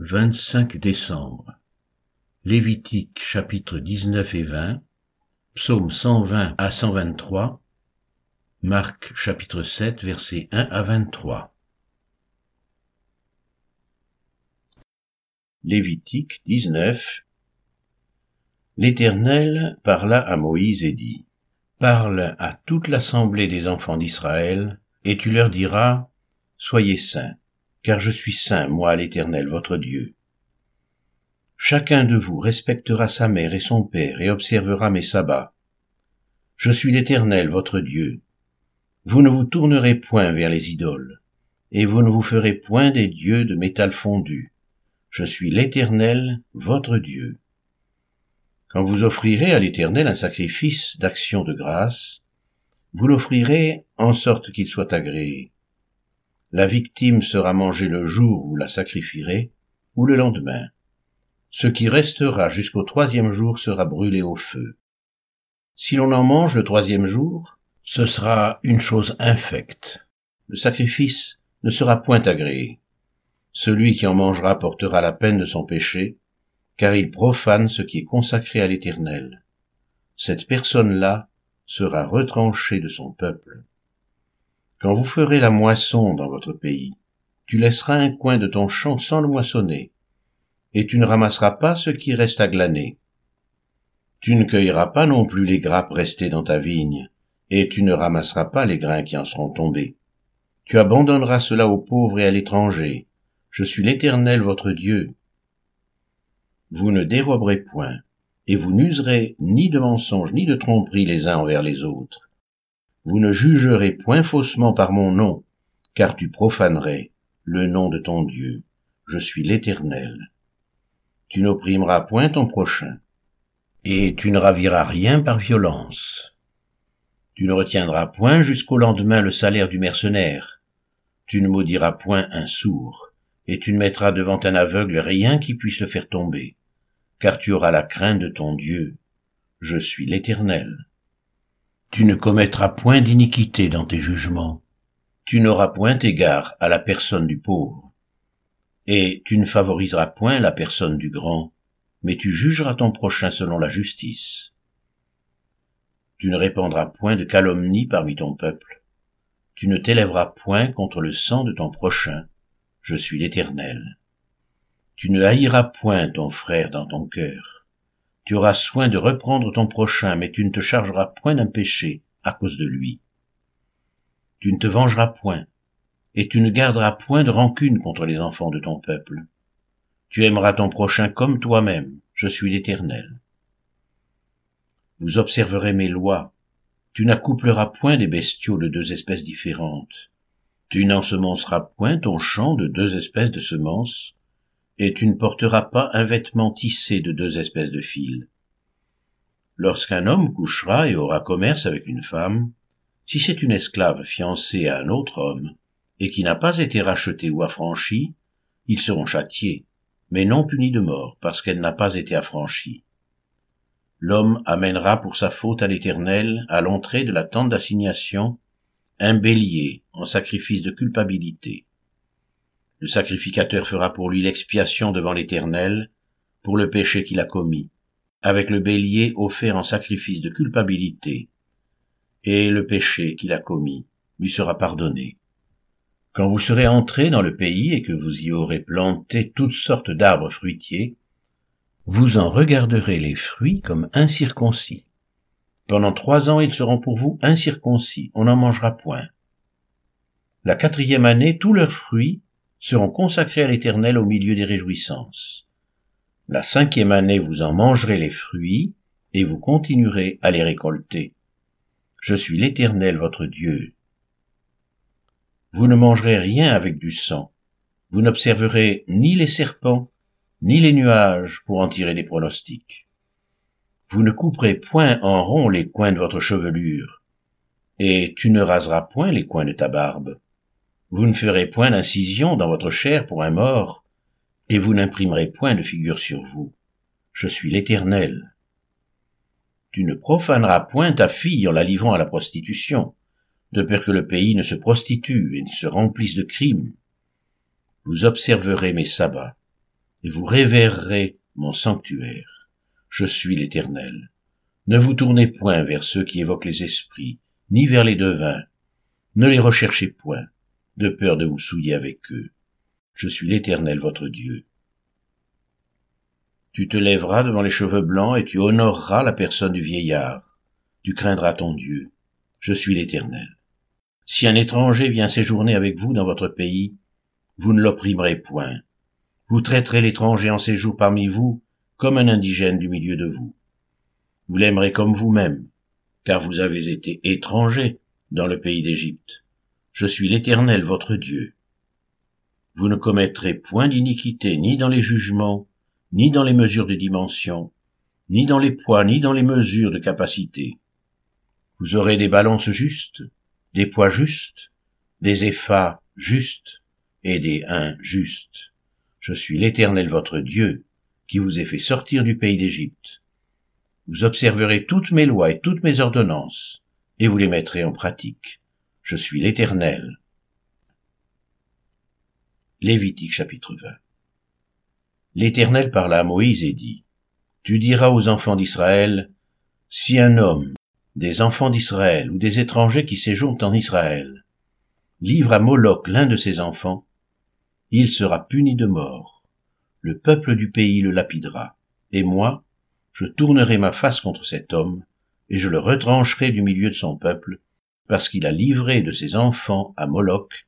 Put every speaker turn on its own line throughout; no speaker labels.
25 décembre. Lévitique chapitre 19 et 20, psaume 120 à 123, Marc chapitre 7 versets 1 à 23. Lévitique 19 L'Éternel parla à Moïse et dit, Parle à toute l'assemblée des enfants d'Israël, et tu leur diras, Soyez saints car je suis saint, moi l'Éternel, votre Dieu. Chacun de vous respectera sa mère et son père et observera mes sabbats. Je suis l'Éternel, votre Dieu. Vous ne vous tournerez point vers les idoles, et vous ne vous ferez point des dieux de métal fondu. Je suis l'Éternel, votre Dieu. Quand vous offrirez à l'Éternel un sacrifice d'action de grâce, vous l'offrirez en sorte qu'il soit agréé. La victime sera mangée le jour où la sacrifierez, ou le lendemain. Ce qui restera jusqu'au troisième jour sera brûlé au feu. Si l'on en mange le troisième jour, ce sera une chose infecte. Le sacrifice ne sera point agréé. Celui qui en mangera portera la peine de son péché, car il profane ce qui est consacré à l'Éternel. Cette personne-là sera retranchée de son peuple. Quand vous ferez la moisson dans votre pays, tu laisseras un coin de ton champ sans le moissonner, et tu ne ramasseras pas ce qui reste à glaner. Tu ne cueilleras pas non plus les grappes restées dans ta vigne, et tu ne ramasseras pas les grains qui en seront tombés. Tu abandonneras cela aux pauvres et à l'étranger. Je suis l'Éternel votre Dieu. Vous ne déroberez point, et vous n'userez ni de mensonges ni de tromperies les uns envers les autres vous ne jugerez point faussement par mon nom, car tu profanerais le nom de ton Dieu. Je suis l'Éternel. Tu n'opprimeras point ton prochain, et tu ne raviras rien par violence. Tu ne retiendras point jusqu'au lendemain le salaire du mercenaire. Tu ne maudiras point un sourd, et tu ne mettras devant un aveugle rien qui puisse le faire tomber, car tu auras la crainte de ton Dieu. Je suis l'Éternel. Tu ne commettras point d'iniquité dans tes jugements. Tu n'auras point égard à la personne du pauvre. Et tu ne favoriseras point la personne du grand, mais tu jugeras ton prochain selon la justice. Tu ne répandras point de calomnie parmi ton peuple. Tu ne t'élèveras point contre le sang de ton prochain. Je suis l'Éternel. Tu ne haïras point ton frère dans ton cœur tu auras soin de reprendre ton prochain, mais tu ne te chargeras point d'un péché à cause de lui. Tu ne te vengeras point, et tu ne garderas point de rancune contre les enfants de ton peuple. Tu aimeras ton prochain comme toi-même, je suis l'Éternel. Vous observerez mes lois, tu n'accoupleras point des bestiaux de deux espèces différentes. Tu n'ensemenceras point ton champ de deux espèces de semences, et tu ne porteras pas un vêtement tissé de deux espèces de fils. Lorsqu'un homme couchera et aura commerce avec une femme, si c'est une esclave fiancée à un autre homme, et qui n'a pas été rachetée ou affranchie, ils seront châtiés, mais non punis de mort, parce qu'elle n'a pas été affranchie. L'homme amènera pour sa faute à l'Éternel, à l'entrée de la tente d'assignation, un bélier en sacrifice de culpabilité. Le sacrificateur fera pour lui l'expiation devant l'Éternel pour le péché qu'il a commis, avec le bélier offert en sacrifice de culpabilité, et le péché qu'il a commis lui sera pardonné. Quand vous serez entré dans le pays et que vous y aurez planté toutes sortes d'arbres fruitiers, vous en regarderez les fruits comme incirconcis. Pendant trois ans ils seront pour vous incirconcis, on n'en mangera point. La quatrième année, tous leurs fruits seront consacrés à l'Éternel au milieu des réjouissances. La cinquième année vous en mangerez les fruits, et vous continuerez à les récolter. Je suis l'Éternel votre Dieu. Vous ne mangerez rien avec du sang. Vous n'observerez ni les serpents, ni les nuages pour en tirer des pronostics. Vous ne couperez point en rond les coins de votre chevelure, et tu ne raseras point les coins de ta barbe. Vous ne ferez point d'incision dans votre chair pour un mort, et vous n'imprimerez point de figure sur vous. Je suis l'Éternel. Tu ne profaneras point ta fille en la livrant à la prostitution, de peur que le pays ne se prostitue et ne se remplisse de crimes. Vous observerez mes sabbats. et vous révérerez mon sanctuaire. Je suis l'Éternel. Ne vous tournez point vers ceux qui évoquent les esprits, ni vers les devins. Ne les recherchez point, de peur de vous souiller avec eux. Je suis l'Éternel votre Dieu. Tu te lèveras devant les cheveux blancs et tu honoreras la personne du vieillard. Tu craindras ton Dieu. Je suis l'Éternel. Si un étranger vient séjourner avec vous dans votre pays, vous ne l'opprimerez point. Vous traiterez l'étranger en séjour parmi vous comme un indigène du milieu de vous. Vous l'aimerez comme vous-même, car vous avez été étranger dans le pays d'Égypte. Je suis l'Éternel votre Dieu. Vous ne commettrez point d'iniquité ni dans les jugements, ni dans les mesures de dimension, ni dans les poids, ni dans les mesures de capacité. Vous aurez des balances justes, des poids justes, des effats justes et des uns justes. Je suis l'Éternel votre Dieu, qui vous ai fait sortir du pays d'Égypte. Vous observerez toutes mes lois et toutes mes ordonnances, et vous les mettrez en pratique. Je suis l'Éternel. Lévitique chapitre 20 L'Éternel parla à Moïse et dit, Tu diras aux enfants d'Israël, Si un homme, des enfants d'Israël ou des étrangers qui séjournent en Israël, livre à Moloch l'un de ses enfants, il sera puni de mort. Le peuple du pays le lapidera, et moi, je tournerai ma face contre cet homme, et je le retrancherai du milieu de son peuple, parce qu'il a livré de ses enfants à Moloch,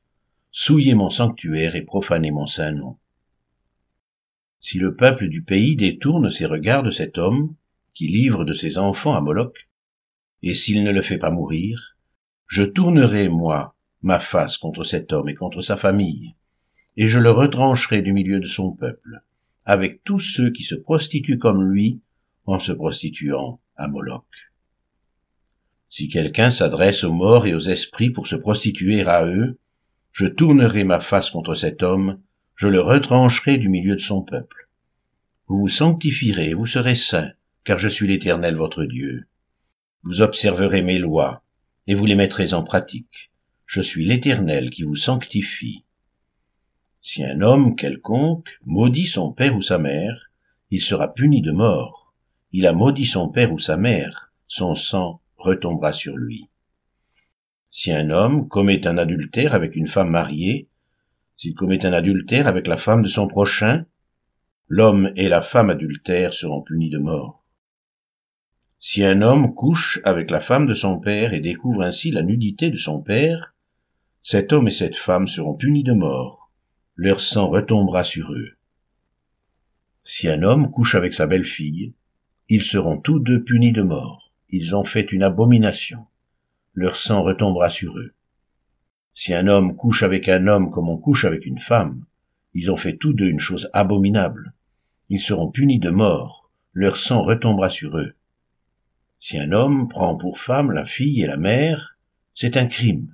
souillé mon sanctuaire et profané mon saint nom. Si le peuple du pays détourne ses regards de cet homme, qui livre de ses enfants à Moloch, et s'il ne le fait pas mourir, je tournerai, moi, ma face contre cet homme et contre sa famille, et je le retrancherai du milieu de son peuple, avec tous ceux qui se prostituent comme lui en se prostituant à Moloch. Si quelqu'un s'adresse aux morts et aux esprits pour se prostituer à eux, je tournerai ma face contre cet homme, je le retrancherai du milieu de son peuple. Vous vous sanctifierez, vous serez saints, car je suis l'Éternel votre Dieu. Vous observerez mes lois, et vous les mettrez en pratique. Je suis l'Éternel qui vous sanctifie. Si un homme quelconque maudit son père ou sa mère, il sera puni de mort. Il a maudit son père ou sa mère, son sang retombera sur lui. Si un homme commet un adultère avec une femme mariée, s'il commet un adultère avec la femme de son prochain, l'homme et la femme adultère seront punis de mort. Si un homme couche avec la femme de son père et découvre ainsi la nudité de son père, cet homme et cette femme seront punis de mort. Leur sang retombera sur eux. Si un homme couche avec sa belle-fille, ils seront tous deux punis de mort ils ont fait une abomination. Leur sang retombera sur eux. Si un homme couche avec un homme comme on couche avec une femme, ils ont fait tous deux une chose abominable. Ils seront punis de mort. Leur sang retombera sur eux. Si un homme prend pour femme la fille et la mère, c'est un crime.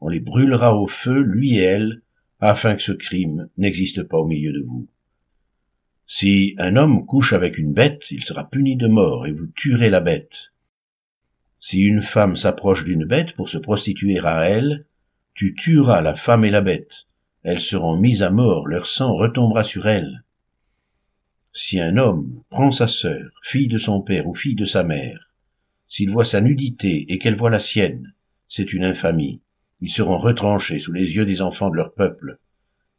On les brûlera au feu, lui et elle, afin que ce crime n'existe pas au milieu de vous. Si un homme couche avec une bête, il sera puni de mort, et vous tuerez la bête. Si une femme s'approche d'une bête pour se prostituer à elle, tu tueras la femme et la bête. Elles seront mises à mort, leur sang retombera sur elles. Si un homme prend sa sœur, fille de son père ou fille de sa mère, s'il voit sa nudité et qu'elle voit la sienne, c'est une infamie. Ils seront retranchés sous les yeux des enfants de leur peuple.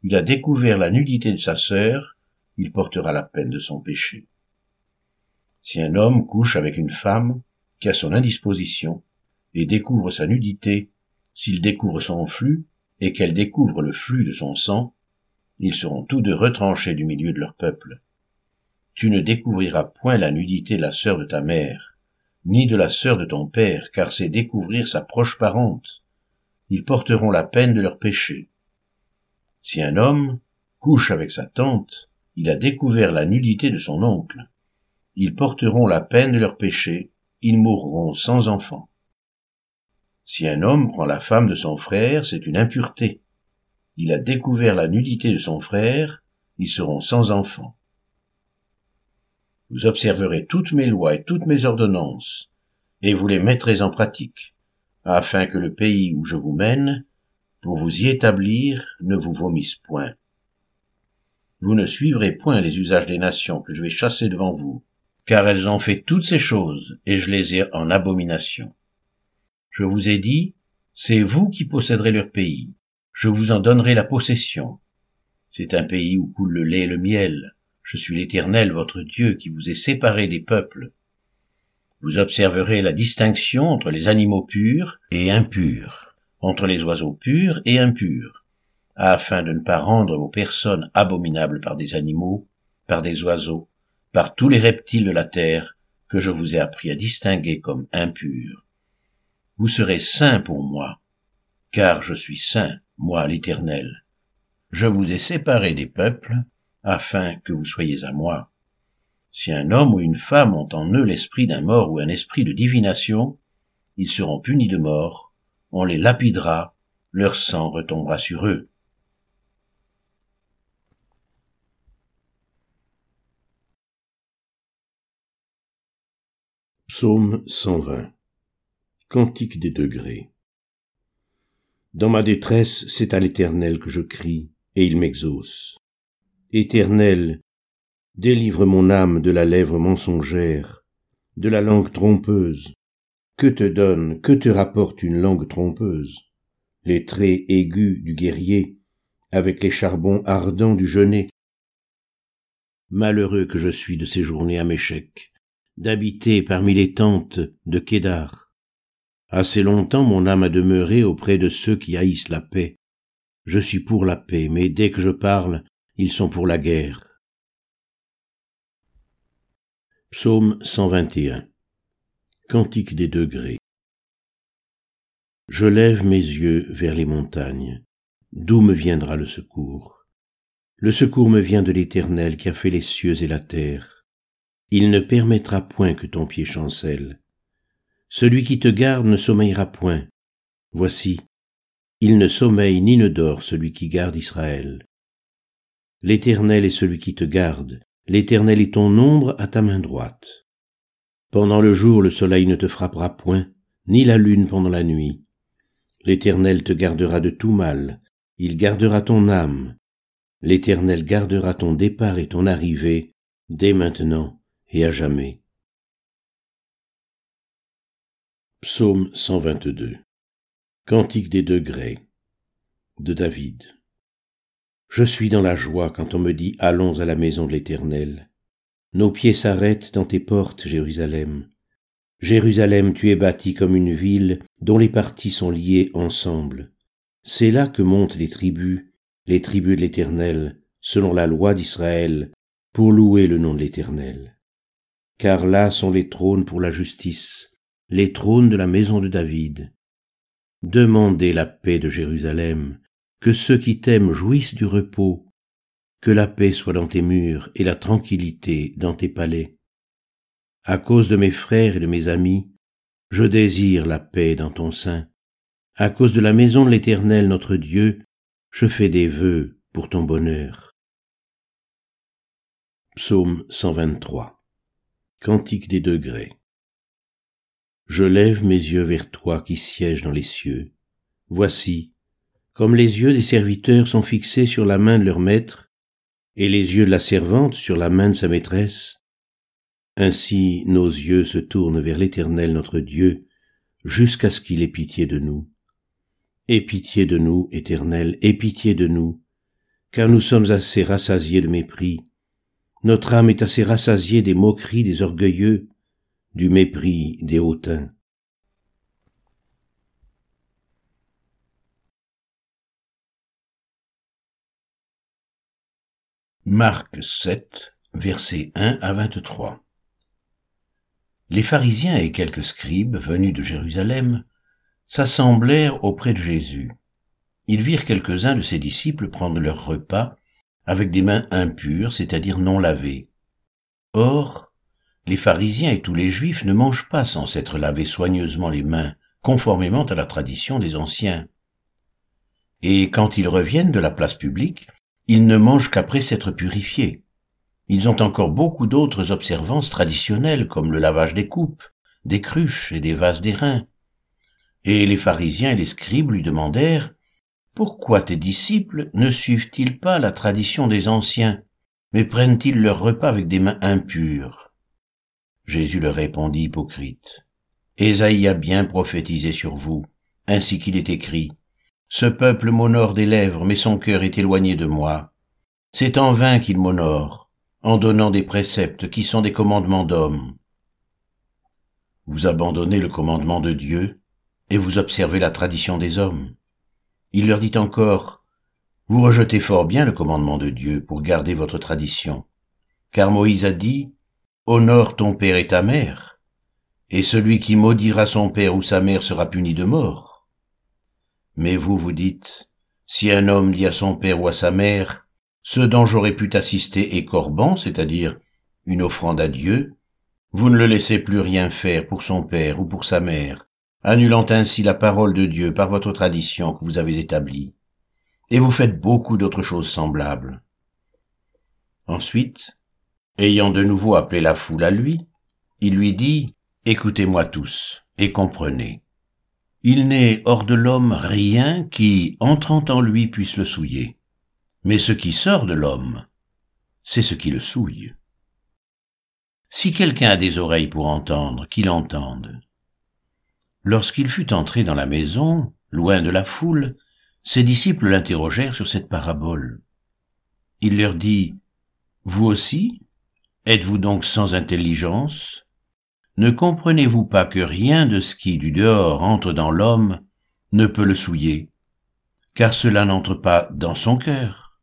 Il a découvert la nudité de sa sœur, il portera la peine de son péché. Si un homme couche avec une femme, qui a son indisposition, et découvre sa nudité, s'il découvre son flux, et qu'elle découvre le flux de son sang, ils seront tous deux retranchés du milieu de leur peuple. Tu ne découvriras point la nudité de la sœur de ta mère, ni de la sœur de ton père, car c'est découvrir sa proche parente. Ils porteront la peine de leur péché. Si un homme couche avec sa tante, il a découvert la nudité de son oncle. Ils porteront la peine de leur péché, ils mourront sans enfants. Si un homme prend la femme de son frère, c'est une impureté. Il a découvert la nudité de son frère, ils seront sans enfants. Vous observerez toutes mes lois et toutes mes ordonnances, et vous les mettrez en pratique, afin que le pays où je vous mène, pour vous y établir, ne vous vomisse point. vous ne suivrez point les usages des nations que je vais chasser devant vous, car elles ont fait toutes ces choses, et je les ai en abomination. Je vous ai dit, c'est vous qui posséderez leur pays, je vous en donnerai la possession. C'est un pays où coule le lait et le miel. Je suis l'Éternel, votre Dieu, qui vous est séparé des peuples. Vous observerez la distinction entre les animaux purs et impurs, entre les oiseaux purs et impurs, afin de ne pas rendre vos personnes abominables par des animaux, par des oiseaux, par tous les reptiles de la terre que je vous ai appris à distinguer comme impurs. Vous serez saints pour moi, car je suis saint, moi l'Éternel. Je vous ai séparés des peuples, afin que vous soyez à moi. Si un homme ou une femme ont en eux l'esprit d'un mort ou un esprit de divination, ils seront punis de mort, on les lapidera, leur sang retombera sur eux.
Psaume 120 Cantique des degrés Dans ma détresse, c'est à l'Éternel que je crie, et il m'exauce. Éternel, délivre mon âme de la lèvre mensongère, de la langue trompeuse. Que te donne, que te rapporte une langue trompeuse? Les traits aigus du guerrier, avec les charbons ardents du genêt. Malheureux que je suis de séjourner à Méchec, d'habiter parmi les tentes de Kédar. Assez longtemps mon âme a demeuré auprès de ceux qui haïssent la paix. Je suis pour la paix, mais dès que je parle, ils sont pour la guerre. Psaume 121 Cantique des degrés Je lève mes yeux vers les montagnes. D'où me viendra le secours? Le secours me vient de l'Éternel qui a fait les cieux et la terre. Il ne permettra point que ton pied chancelle. Celui qui te garde ne sommeillera point. Voici, il ne sommeille ni ne dort celui qui garde Israël. L'Éternel est celui qui te garde, l'Éternel est ton ombre à ta main droite. Pendant le jour le soleil ne te frappera point, ni la lune pendant la nuit. L'Éternel te gardera de tout mal, il gardera ton âme. L'Éternel gardera ton départ et ton arrivée, dès maintenant et à jamais. Psaume 122 Cantique des degrés de David Je suis dans la joie quand on me dit Allons à la maison de l'Éternel. Nos pieds s'arrêtent dans tes portes, Jérusalem. Jérusalem, tu es bâtie comme une ville dont les parties sont liées ensemble. C'est là que montent les tribus, les tribus de l'Éternel, selon la loi d'Israël, pour louer le nom de l'Éternel car là sont les trônes pour la justice, les trônes de la maison de David. Demandez la paix de Jérusalem, que ceux qui t'aiment jouissent du repos, que la paix soit dans tes murs et la tranquillité dans tes palais. À cause de mes frères et de mes amis, je désire la paix dans ton sein. À cause de la maison de l'Éternel notre Dieu, je fais des vœux pour ton bonheur. Psaume 123 Cantique des degrés. Je lève mes yeux vers toi qui sièges dans les cieux. Voici, comme les yeux des serviteurs sont fixés sur la main de leur maître, et les yeux de la servante sur la main de sa maîtresse, ainsi nos yeux se tournent vers l'Éternel notre Dieu, jusqu'à ce qu'il ait pitié de nous. Aie pitié de nous, Éternel, aie pitié de nous, car nous sommes assez rassasiés de mépris, notre âme est assez rassasiée des moqueries des orgueilleux, du mépris des hautains.
Marc 7, versets 1 à 23. Les pharisiens et quelques scribes venus de Jérusalem s'assemblèrent auprès de Jésus. Ils virent quelques-uns de ses disciples prendre leur repas avec des mains impures, c'est-à-dire non lavées. Or, les pharisiens et tous les juifs ne mangent pas sans s'être lavés soigneusement les mains, conformément à la tradition des anciens. Et quand ils reviennent de la place publique, ils ne mangent qu'après s'être purifiés. Ils ont encore beaucoup d'autres observances traditionnelles comme le lavage des coupes, des cruches et des vases d'airain. Et les pharisiens et les scribes lui demandèrent pourquoi tes disciples ne suivent-ils pas la tradition des anciens mais prennent-ils leur repas avec des mains impures? Jésus leur répondit, hypocrite. Ésaïe a bien prophétisé sur vous, ainsi qu'il est écrit. Ce peuple m'honore des lèvres, mais son cœur est éloigné de moi. C'est en vain qu'il m'honore, en donnant des préceptes qui sont des commandements d'hommes. Vous abandonnez le commandement de Dieu, et vous observez la tradition des hommes. Il leur dit encore, Vous rejetez fort bien le commandement de Dieu pour garder votre tradition. Car Moïse a dit, Honore ton père et ta mère, et celui qui maudira son père ou sa mère sera puni de mort. Mais vous vous dites, si un homme dit à son père ou à sa mère, ce dont j'aurais pu t'assister est corban, c'est-à-dire une offrande à Dieu, vous ne le laissez plus rien faire pour son père ou pour sa mère, annulant ainsi la parole de Dieu par votre tradition que vous avez établie. Et vous faites beaucoup d'autres choses semblables. Ensuite, ayant de nouveau appelé la foule à lui, il lui dit, Écoutez-moi tous et comprenez. Il n'est hors de l'homme rien qui, entrant en lui, puisse le souiller. Mais ce qui sort de l'homme, c'est ce qui le souille. Si quelqu'un a des oreilles pour entendre, qu'il entende. Lorsqu'il fut entré dans la maison, loin de la foule, ses disciples l'interrogèrent sur cette parabole. Il leur dit, Vous aussi, êtes-vous donc sans intelligence? Ne comprenez-vous pas que rien de ce qui du dehors entre dans l'homme ne peut le souiller, car cela n'entre pas dans son cœur,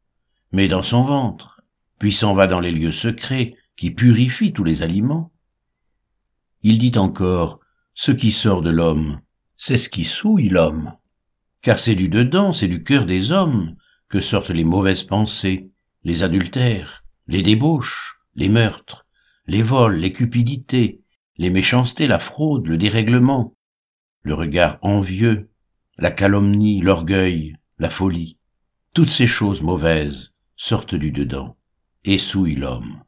mais dans son ventre, puis s'en va dans les lieux secrets qui purifient tous les aliments Il dit encore, ce qui sort de l'homme, c'est ce qui souille l'homme, car c'est du dedans, c'est du cœur des hommes que sortent les mauvaises pensées, les adultères, les débauches, les meurtres, les vols, les cupidités, les méchancetés, la fraude, le dérèglement, le regard envieux, la calomnie, l'orgueil, la folie, toutes ces choses mauvaises sortent du dedans et souillent l'homme.